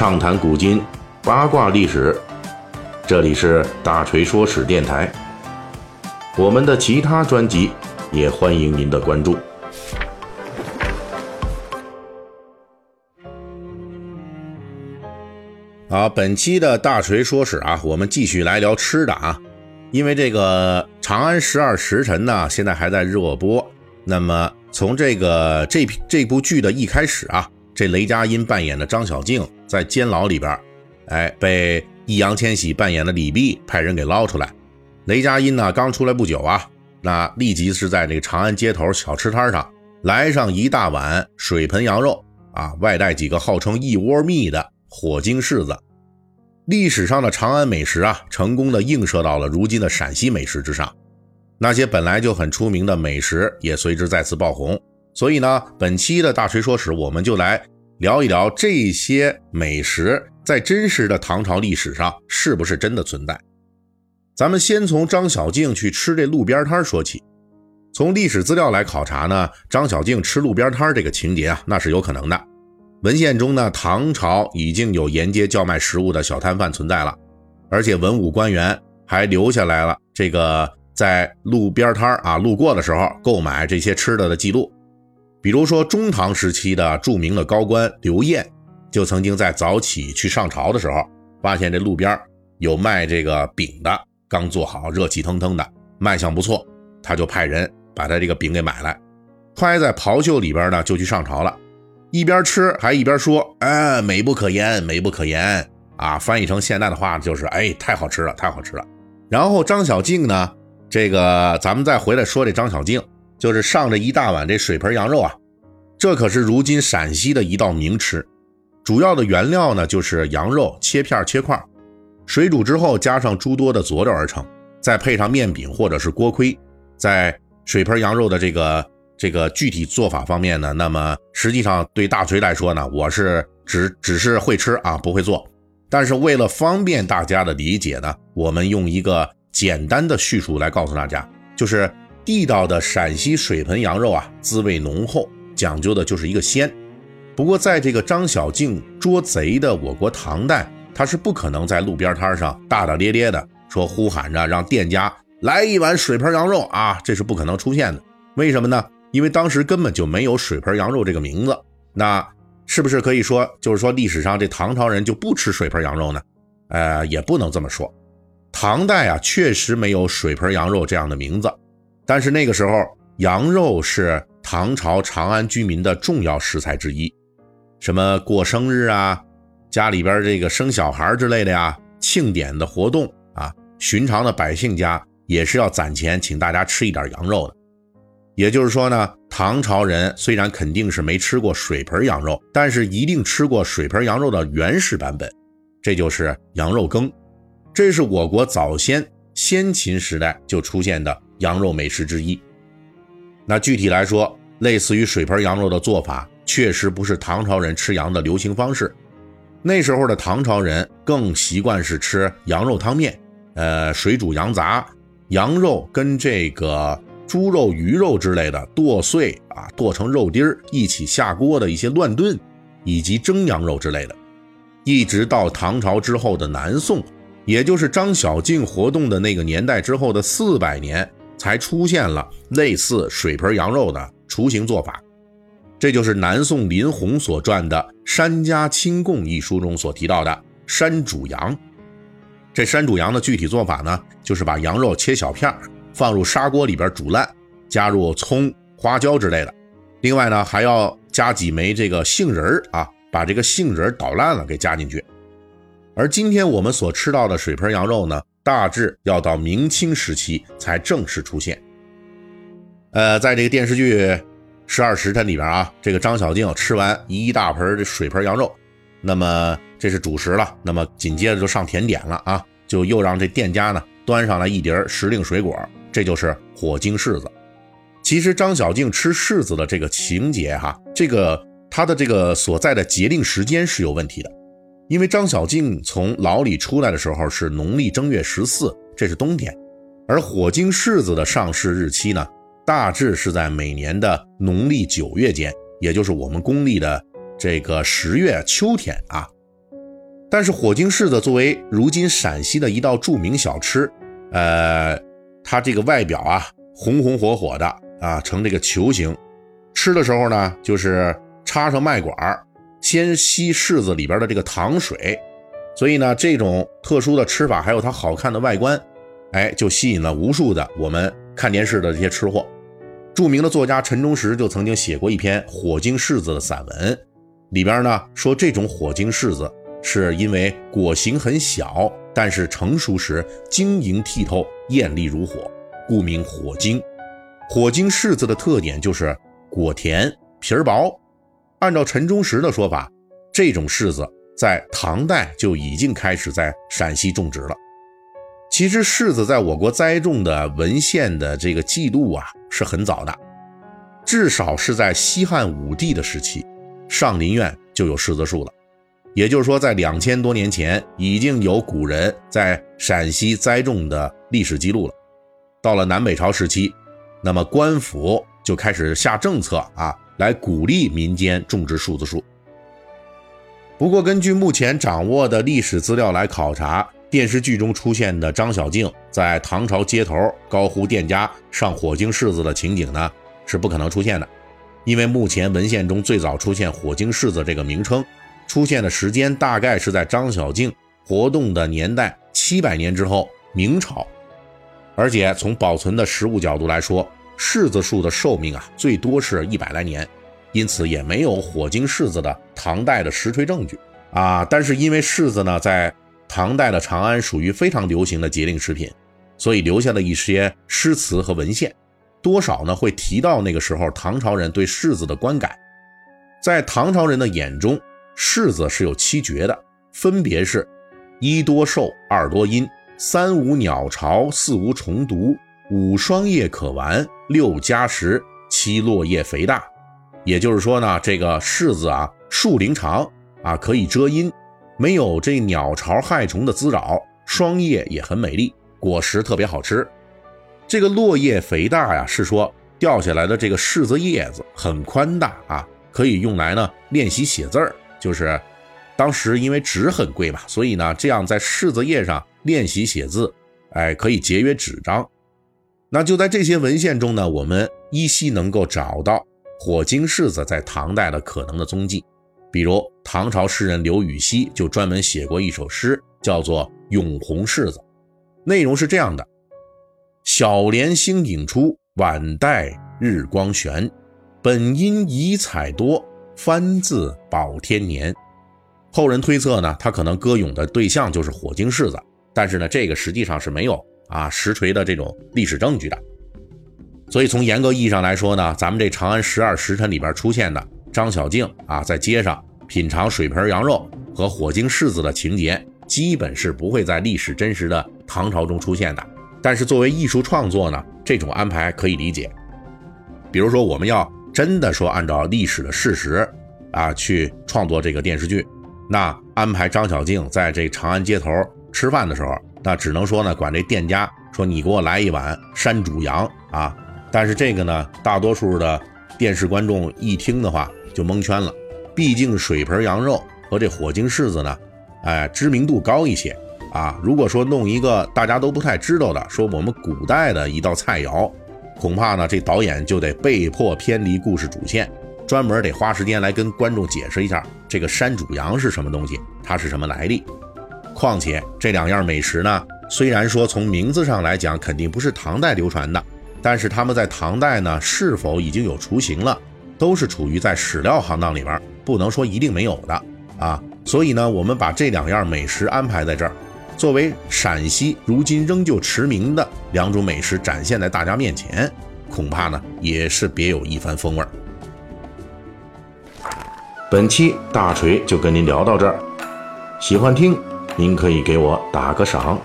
畅谈古今，八卦历史。这里是大锤说史电台。我们的其他专辑也欢迎您的关注。好，本期的大锤说史啊，我们继续来聊吃的啊。因为这个《长安十二时辰》呢，现在还在热播。那么从这个这这部剧的一开始啊。这雷佳音扮演的张小静在监牢里边，哎，被易烊千玺扮演的李泌派人给捞出来。雷佳音呢刚出来不久啊，那立即是在这个长安街头小吃摊上来上一大碗水盆羊肉啊，外带几个号称一窝蜜的火晶柿子。历史上的长安美食啊，成功的映射到了如今的陕西美食之上，那些本来就很出名的美食也随之再次爆红。所以呢，本期的大锤说史，我们就来聊一聊这些美食在真实的唐朝历史上是不是真的存在。咱们先从张小静去吃这路边摊说起。从历史资料来考察呢，张小静吃路边摊这个情节啊，那是有可能的。文献中呢，唐朝已经有沿街叫卖食物的小摊贩存在了，而且文武官员还留下来了这个在路边摊啊路过的时候购买这些吃的的记录。比如说，中唐时期的著名的高官刘晏，就曾经在早起去上朝的时候，发现这路边有卖这个饼的，刚做好，热气腾腾的，卖相不错，他就派人把他这个饼给买来，揣在袍袖里边呢，就去上朝了，一边吃还一边说：“哎，美不可言，美不可言啊！”翻译成现代的话就是：“哎，太好吃了，太好吃了。”然后张小静呢，这个咱们再回来说这张小静。就是上着一大碗这水盆羊肉啊，这可是如今陕西的一道名吃。主要的原料呢就是羊肉切片切块，水煮之后加上诸多的佐料而成，再配上面饼或者是锅盔。在水盆羊肉的这个这个具体做法方面呢，那么实际上对大锤来说呢，我是只只是会吃啊，不会做。但是为了方便大家的理解呢，我们用一个简单的叙述来告诉大家，就是。地道的陕西水盆羊肉啊，滋味浓厚，讲究的就是一个鲜。不过，在这个张小静捉贼的我国唐代，他是不可能在路边摊上大大咧咧的说呼喊着让店家来一碗水盆羊肉啊，这是不可能出现的。为什么呢？因为当时根本就没有水盆羊肉这个名字。那是不是可以说，就是说历史上这唐朝人就不吃水盆羊肉呢？呃，也不能这么说。唐代啊，确实没有水盆羊肉这样的名字。但是那个时候，羊肉是唐朝长安居民的重要食材之一，什么过生日啊，家里边这个生小孩之类的呀，庆典的活动啊，寻常的百姓家也是要攒钱请大家吃一点羊肉的。也就是说呢，唐朝人虽然肯定是没吃过水盆羊肉，但是一定吃过水盆羊肉的原始版本，这就是羊肉羹，这是我国早先先秦时代就出现的。羊肉美食之一。那具体来说，类似于水盆羊肉的做法，确实不是唐朝人吃羊的流行方式。那时候的唐朝人更习惯是吃羊肉汤面，呃，水煮羊杂，羊肉跟这个猪肉、鱼肉之类的剁碎啊，剁成肉丁儿一起下锅的一些乱炖，以及蒸羊肉之类的。一直到唐朝之后的南宋，也就是张小静活动的那个年代之后的四百年。才出现了类似水盆羊肉的雏形做法，这就是南宋林洪所撰的《山家清供》一书中所提到的山煮羊。这山煮羊的具体做法呢，就是把羊肉切小片，放入砂锅里边煮烂，加入葱、花椒之类的。另外呢，还要加几枚这个杏仁儿啊，把这个杏仁捣烂了给加进去。而今天我们所吃到的水盆羊肉呢？大致要到明清时期才正式出现。呃，在这个电视剧《十二时辰》里边啊，这个张小静吃完一大盆这水盆羊肉，那么这是主食了。那么紧接着就上甜点了啊，就又让这店家呢端上来一碟时令水果，这就是火晶柿子。其实张小静吃柿子的这个情节哈，这个她的这个所在的节令时间是有问题的。因为张小静从牢里出来的时候是农历正月十四，这是冬天，而火晶柿子的上市日期呢，大致是在每年的农历九月间，也就是我们公历的这个十月秋天啊。但是火晶柿子作为如今陕西的一道著名小吃，呃，它这个外表啊红红火火的啊，呈这个球形，吃的时候呢，就是插上麦管儿先吸柿子里边的这个糖水，所以呢，这种特殊的吃法还有它好看的外观，哎，就吸引了无数的我们看电视的这些吃货。著名的作家陈忠实就曾经写过一篇火晶柿子的散文，里边呢说这种火晶柿子。是因为果形很小，但是成熟时晶莹剔透、艳丽如火，故名火晶。火晶柿子的特点就是果甜、皮儿薄。按照陈忠实的说法，这种柿子在唐代就已经开始在陕西种植了。其实柿子在我国栽种的文献的这个记录啊是很早的，至少是在西汉武帝的时期，上林苑就有柿子树了。也就是说，在两千多年前，已经有古人在陕西栽种的历史记录了。到了南北朝时期，那么官府就开始下政策啊，来鼓励民间种植树子树。不过，根据目前掌握的历史资料来考察，电视剧中出现的张小静在唐朝街头高呼店家上火晶柿子的情景呢，是不可能出现的，因为目前文献中最早出现火晶柿子这个名称。出现的时间大概是在张小静活动的年代七百年之后，明朝。而且从保存的实物角度来说，柿子树的寿命啊，最多是一百来年，因此也没有火晶柿子的唐代的实锤证据啊。但是因为柿子呢，在唐代的长安属于非常流行的节令食品，所以留下了一些诗词和文献，多少呢会提到那个时候唐朝人对柿子的观感，在唐朝人的眼中。柿子是有七绝的，分别是：一多寿，二多阴，三无鸟巢，四无虫毒，五霜叶可玩，六加实，七落叶肥大。也就是说呢，这个柿子啊，树龄长啊，可以遮阴，没有这鸟巢害虫的滋扰，霜叶也很美丽，果实特别好吃。这个落叶肥大呀，是说掉下来的这个柿子叶子很宽大啊，可以用来呢练习写字儿。就是当时因为纸很贵嘛，所以呢，这样在柿子叶上练习写字，哎，可以节约纸张。那就在这些文献中呢，我们依稀能够找到火晶柿子在唐代的可能的踪迹。比如唐朝诗人刘禹锡就专门写过一首诗，叫做《咏红柿子》，内容是这样的：小莲星影出，晚带日光悬，本因遗彩多。翻字保天年，后人推测呢，他可能歌咏的对象就是火晶柿子，但是呢，这个实际上是没有啊实锤的这种历史证据的。所以从严格意义上来说呢，咱们这《长安十二时辰》里边出现的张小静啊在街上品尝水盆羊肉和火晶柿子的情节，基本是不会在历史真实的唐朝中出现的。但是作为艺术创作呢，这种安排可以理解。比如说，我们要。真的说按照历史的事实啊去创作这个电视剧，那安排张小静在这长安街头吃饭的时候，那只能说呢管这店家说你给我来一碗山煮羊啊。但是这个呢，大多数的电视观众一听的话就蒙圈了，毕竟水盆羊肉和这火晶柿子呢，哎知名度高一些啊。如果说弄一个大家都不太知道的，说我们古代的一道菜肴。恐怕呢，这导演就得被迫偏离故事主线，专门得花时间来跟观众解释一下这个山煮羊是什么东西，它是什么来历。况且这两样美食呢，虽然说从名字上来讲肯定不是唐代流传的，但是他们在唐代呢是否已经有雏形了，都是处于在史料行当里边，不能说一定没有的啊。所以呢，我们把这两样美食安排在这儿。作为陕西如今仍旧驰名的两种美食展现在大家面前，恐怕呢也是别有一番风味儿。本期大锤就跟您聊到这儿，喜欢听您可以给我打个赏。